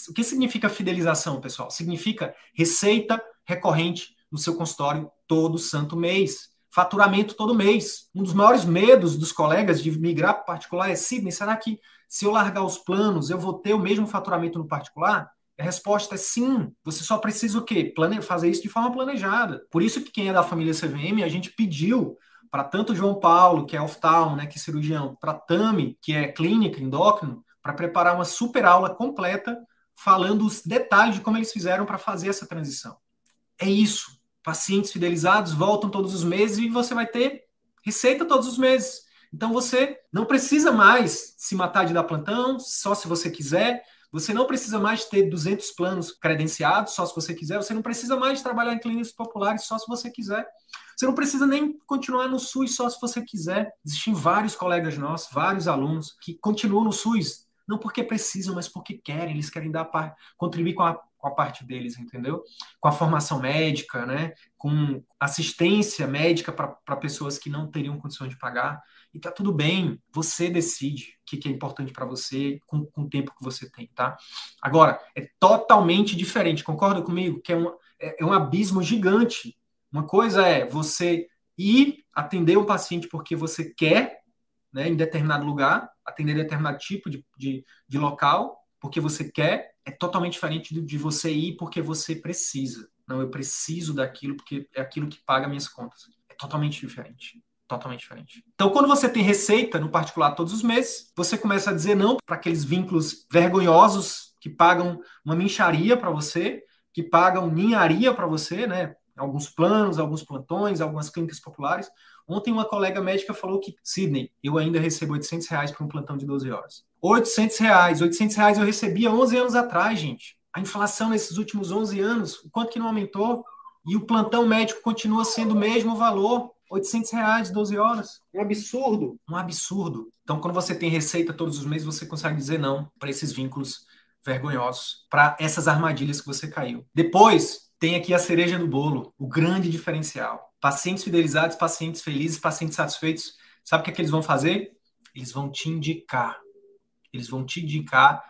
A: O que significa fidelização, pessoal? Significa receita recorrente no seu consultório todo santo mês. Faturamento todo mês. Um dos maiores medos dos colegas de migrar para particular é, Sidney, será que se eu largar os planos, eu vou ter o mesmo faturamento no particular? A resposta é sim. Você só precisa o quê? Plane... Fazer isso de forma planejada. Por isso que quem é da família CVM, a gente pediu para tanto João Paulo, que é oftalmo, né, que é cirurgião, para Tami, que é clínica, endócrino, para preparar uma super aula completa falando os detalhes de como eles fizeram para fazer essa transição. É isso. Pacientes fidelizados voltam todos os meses e você vai ter receita todos os meses. Então você não precisa mais se matar de dar plantão, só se você quiser. Você não precisa mais ter 200 planos credenciados, só se você quiser. Você não precisa mais trabalhar em clínicas populares, só se você quiser. Você não precisa nem continuar no SUS, só se você quiser. Existem vários colegas nossos, vários alunos que continuam no SUS, não porque precisam, mas porque querem. Eles querem dar contribuir com a, com a parte deles, entendeu? Com a formação médica, né? Com assistência médica para pessoas que não teriam condições de pagar. E tá tudo bem, você decide o que, que é importante para você com, com, o tempo que você tem, tá? Agora, é totalmente diferente, concorda comigo? Que é um, é, é um abismo gigante. Uma coisa é você ir atender um paciente porque você quer, né, em determinado lugar, atender determinado tipo de, de, de local, porque você quer é totalmente diferente de você ir porque você precisa. Não, eu preciso daquilo porque é aquilo que paga minhas contas. É totalmente diferente. Totalmente diferente. Então, quando você tem receita no particular todos os meses, você começa a dizer não para aqueles vínculos vergonhosos que pagam uma mincharia para você, que pagam ninharia para você, né? Alguns planos, alguns plantões, algumas clínicas populares. Ontem uma colega médica falou que, Sidney, eu ainda recebo 800 reais para um plantão de 12 horas. 800 reais. 800 reais eu recebia 11 anos atrás, gente. A inflação nesses últimos 11 anos, o quanto que não aumentou? E o plantão médico continua sendo o mesmo valor. 800 reais, 12 horas. Um absurdo. Um absurdo. Então, quando você tem receita todos os meses, você consegue dizer não para esses vínculos vergonhosos, para essas armadilhas que você caiu. Depois, tem aqui a cereja do bolo, o grande diferencial. Pacientes fidelizados, pacientes felizes, pacientes satisfeitos. Sabe o que, é que eles vão fazer? Eles vão te indicar. Eles vão te indicar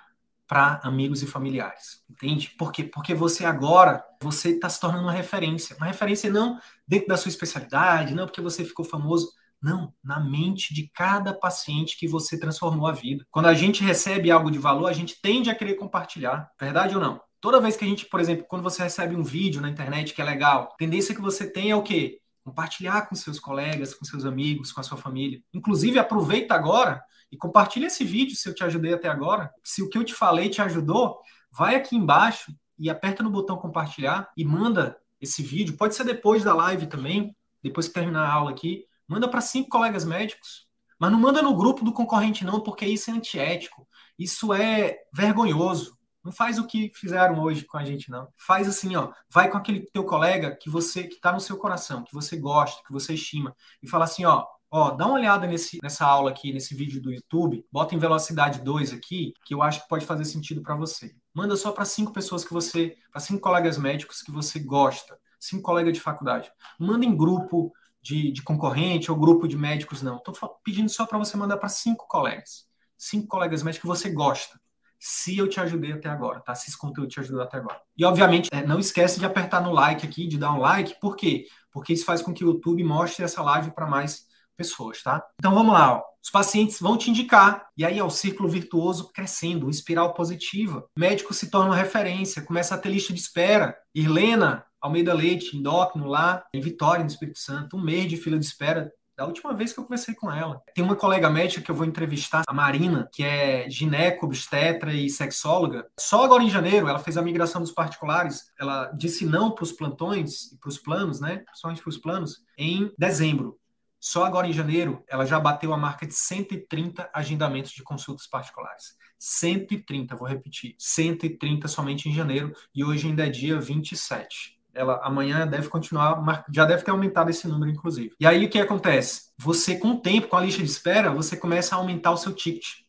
A: para amigos e familiares. Entende? Por quê? Porque você agora, você está se tornando uma referência. Uma referência não dentro da sua especialidade, não porque você ficou famoso. Não, na mente de cada paciente que você transformou a vida. Quando a gente recebe algo de valor, a gente tende a querer compartilhar. Verdade ou não? Toda vez que a gente, por exemplo, quando você recebe um vídeo na internet que é legal, a tendência que você tem é o quê? Compartilhar com seus colegas, com seus amigos, com a sua família. Inclusive, aproveita agora e compartilha esse vídeo se eu te ajudei até agora. Se o que eu te falei te ajudou, vai aqui embaixo e aperta no botão compartilhar e manda esse vídeo. Pode ser depois da live também, depois que terminar a aula aqui. Manda para cinco colegas médicos. Mas não manda no grupo do concorrente, não, porque isso é antiético. Isso é vergonhoso. Não faz o que fizeram hoje com a gente, não. Faz assim, ó. Vai com aquele teu colega que você que está no seu coração, que você gosta, que você estima, e fala assim, ó. Ó, dá uma olhada nesse, nessa aula aqui, nesse vídeo do YouTube. Bota em velocidade 2 aqui, que eu acho que pode fazer sentido para você. Manda só para cinco pessoas que você, para cinco colegas médicos que você gosta, cinco colegas de faculdade. Manda em grupo, de, de concorrente ou grupo de médicos, não. Estou pedindo só para você mandar para cinco colegas. Cinco colegas médicos que você gosta. Se eu te ajudei até agora, tá? Se esse conteúdo te ajudou até agora. E, obviamente, é, não esquece de apertar no like aqui, de dar um like. Por quê? Porque isso faz com que o YouTube mostre essa live para mais pessoas, tá? Então vamos lá, ó. Os pacientes vão te indicar, e aí é o círculo virtuoso crescendo, uma espiral positiva. O médico se torna uma referência, começa a ter lista de espera. Irlena Almeida Leite, endócrino lá em Vitória, no Espírito Santo, um mês de fila de espera da última vez que eu conversei com ela. Tem uma colega médica que eu vou entrevistar, a Marina, que é gineco, obstetra e sexóloga. Só agora em janeiro ela fez a migração dos particulares. Ela disse não para os plantões e para os planos, né? Principalmente para os planos, em dezembro. Só agora em janeiro, ela já bateu a marca de 130 agendamentos de consultas particulares. 130, vou repetir, 130 somente em janeiro e hoje ainda é dia 27. Ela amanhã deve continuar, já deve ter aumentado esse número, inclusive. E aí o que acontece? Você, com o tempo, com a lista de espera, você começa a aumentar o seu ticket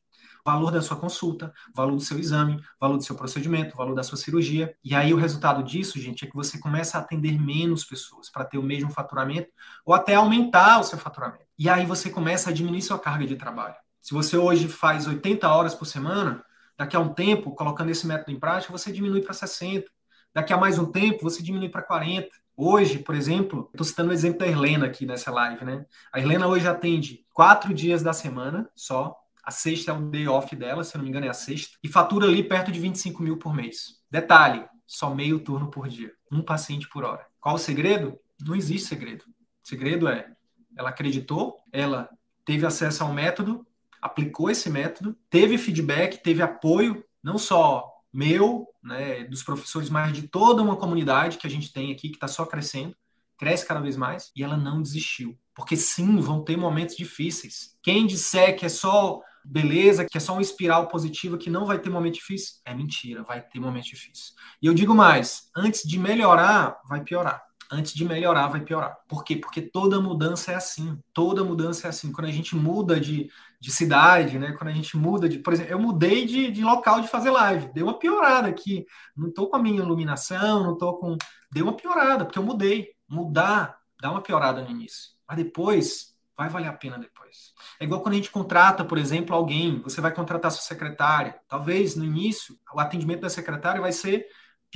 A: valor da sua consulta, valor do seu exame, valor do seu procedimento, valor da sua cirurgia. E aí o resultado disso, gente, é que você começa a atender menos pessoas para ter o mesmo faturamento ou até aumentar o seu faturamento. E aí você começa a diminuir sua carga de trabalho. Se você hoje faz 80 horas por semana, daqui a um tempo, colocando esse método em prática, você diminui para 60. Daqui a mais um tempo, você diminui para 40. Hoje, por exemplo, estou citando o exemplo da Helena aqui nessa live, né? A Helena hoje atende quatro dias da semana só, a sexta é o day off dela, se eu não me engano, é a sexta. E fatura ali perto de 25 mil por mês. Detalhe: só meio turno por dia. Um paciente por hora. Qual o segredo? Não existe segredo. O segredo é: ela acreditou, ela teve acesso ao método, aplicou esse método, teve feedback, teve apoio, não só meu, né, dos professores, mas de toda uma comunidade que a gente tem aqui, que está só crescendo, cresce cada vez mais, e ela não desistiu. Porque sim, vão ter momentos difíceis. Quem disser que é só beleza, que é só uma espiral positiva, que não vai ter momento difícil, é mentira, vai ter momento difícil. E eu digo mais, antes de melhorar, vai piorar. Antes de melhorar, vai piorar. Por quê? Porque toda mudança é assim. Toda mudança é assim. Quando a gente muda de, de cidade, né? Quando a gente muda de. Por exemplo, eu mudei de, de local de fazer live. Deu uma piorada aqui. Não tô com a minha iluminação, não tô com. Deu uma piorada, porque eu mudei. Mudar dá uma piorada no início. Mas depois vai valer a pena depois. É igual quando a gente contrata, por exemplo, alguém, você vai contratar sua secretária. Talvez no início o atendimento da secretária vai ser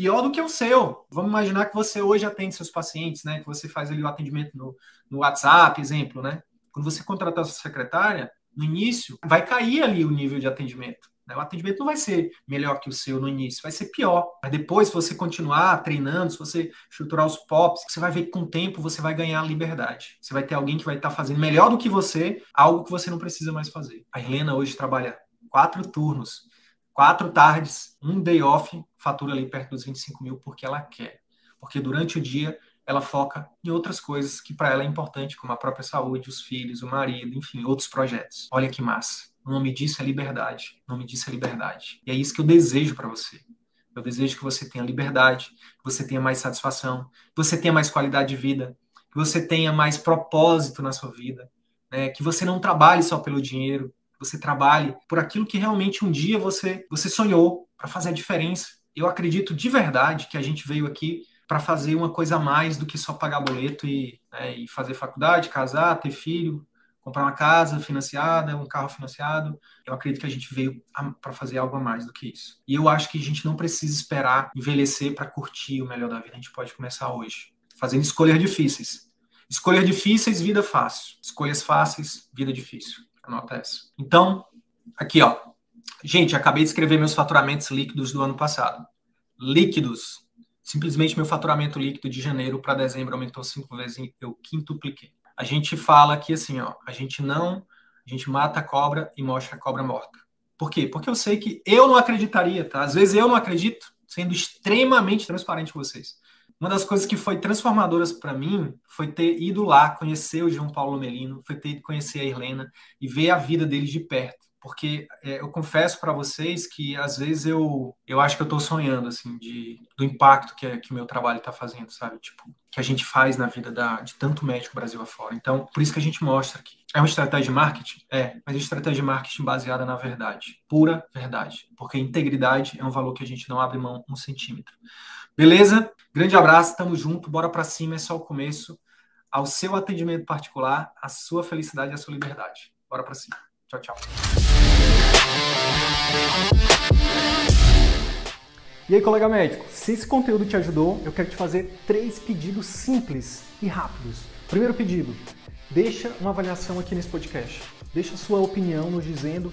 A: pior do que o seu. Vamos imaginar que você hoje atende seus pacientes, né? Que você faz ali o atendimento no, no WhatsApp, exemplo, né? Quando você contratar sua secretária, no início vai cair ali o nível de atendimento. Né? O atendimento não vai ser melhor que o seu no início, vai ser pior. Mas depois, se você continuar treinando, se você estruturar os POPs, você vai ver que com o tempo você vai ganhar liberdade. Você vai ter alguém que vai estar fazendo melhor do que você, algo que você não precisa mais fazer. A Helena hoje trabalha quatro turnos, quatro tardes, um day off, fatura ali perto dos 25 mil porque ela quer. Porque durante o dia ela foca em outras coisas que para ela é importante, como a própria saúde, os filhos, o marido, enfim, outros projetos. Olha que massa. O nome disso é liberdade. O nome disso é liberdade. E é isso que eu desejo para você. Eu desejo que você tenha liberdade, que você tenha mais satisfação, que você tenha mais qualidade de vida, que você tenha mais propósito na sua vida, né? que você não trabalhe só pelo dinheiro, você trabalhe por aquilo que realmente um dia você, você sonhou para fazer a diferença. Eu acredito de verdade que a gente veio aqui para fazer uma coisa a mais do que só pagar boleto e, né, e fazer faculdade, casar, ter filho, comprar uma casa financiada, um carro financiado. Eu acredito que a gente veio para fazer algo a mais do que isso. E eu acho que a gente não precisa esperar envelhecer para curtir o melhor da vida. A gente pode começar hoje, fazendo escolhas difíceis. Escolhas difíceis, vida fácil. Escolhas fáceis, vida difícil. Anota essa. Então, aqui, ó. Gente, acabei de escrever meus faturamentos líquidos do ano passado. Líquidos. Simplesmente meu faturamento líquido de janeiro para dezembro aumentou cinco vezes, eu quintupliquei a gente fala que assim, ó, a gente não, a gente mata a cobra e mostra a cobra morta. Por quê? Porque eu sei que eu não acreditaria, tá? Às vezes eu não acredito, sendo extremamente transparente com vocês. Uma das coisas que foi transformadoras para mim foi ter ido lá conhecer o João Paulo Melino, foi ter ido conhecer a Irlena e ver a vida deles de perto porque é, eu confesso para vocês que às vezes eu, eu acho que eu estou sonhando assim de do impacto que, é, que o meu trabalho está fazendo, sabe? Tipo, que a gente faz na vida da, de tanto médico Brasil afora. Então, por isso que a gente mostra aqui. É uma estratégia de marketing? É, mas é estratégia de marketing baseada na verdade, pura verdade, porque integridade é um valor que a gente não abre mão um centímetro. Beleza? Grande abraço, tamo junto, bora para cima, é só o começo. Ao seu atendimento particular, a sua felicidade e a sua liberdade. Bora para cima. Tchau, tchau. E aí, colega médico, se esse conteúdo te ajudou, eu quero te fazer três pedidos simples e rápidos. Primeiro pedido, deixa uma avaliação aqui nesse podcast. Deixa sua opinião nos dizendo